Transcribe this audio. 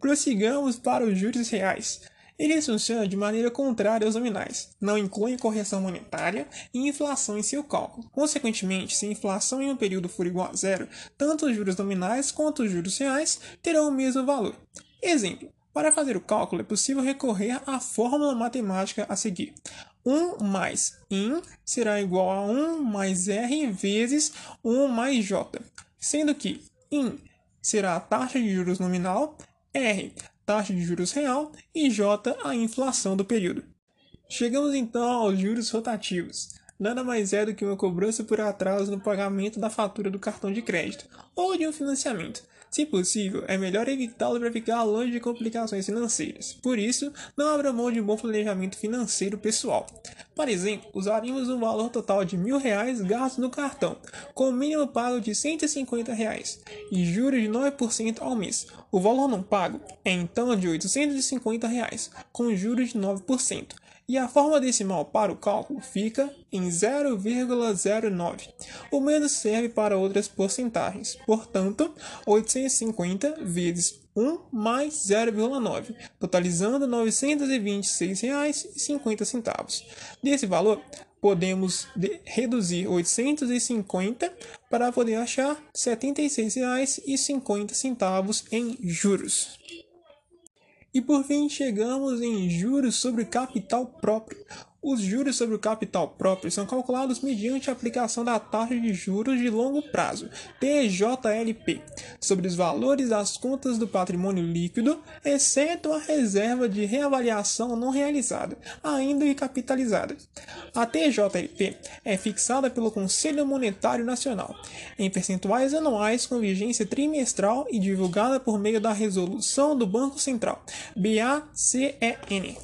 Prossigamos para os juros reais. Eles funcionam de maneira contrária aos nominais, não incluem correção monetária e inflação em seu cálculo. Consequentemente, se a inflação em um período for igual a zero, tanto os juros nominais quanto os juros reais terão o mesmo valor. Exemplo: para fazer o cálculo é possível recorrer à fórmula matemática a seguir. 1 mais IN será igual a 1 mais R vezes 1 mais J, sendo que IN será a taxa de juros nominal, R taxa de juros real e J a inflação do período. Chegamos então aos juros rotativos. Nada mais é do que uma cobrança por atraso no pagamento da fatura do cartão de crédito ou de um financiamento. Se possível, é melhor evitá-lo para ficar longe de complicações financeiras. Por isso, não abra mão de um bom planejamento financeiro pessoal. Por exemplo, usaríamos um valor total de mil reais gastos no cartão, com mínimo pago de 150 reais e juros de 9% ao mês. O valor não pago é então de 850 reais, com juros de 9%. E a forma decimal para o cálculo fica em 0,09. O menos serve para outras porcentagens. Portanto, 850 vezes 1 mais 0,9, totalizando R$ 926,50. Desse valor, podemos reduzir 850 para poder achar R$ 76,50 em juros. E por fim, chegamos em juros sobre capital próprio, os juros sobre o capital próprio são calculados mediante a aplicação da taxa de juros de longo prazo, TJLP, sobre os valores das contas do patrimônio líquido, exceto a reserva de reavaliação não realizada, ainda e capitalizada. A TJLP é fixada pelo Conselho Monetário Nacional, em percentuais anuais com vigência trimestral e divulgada por meio da resolução do Banco Central, BACEN.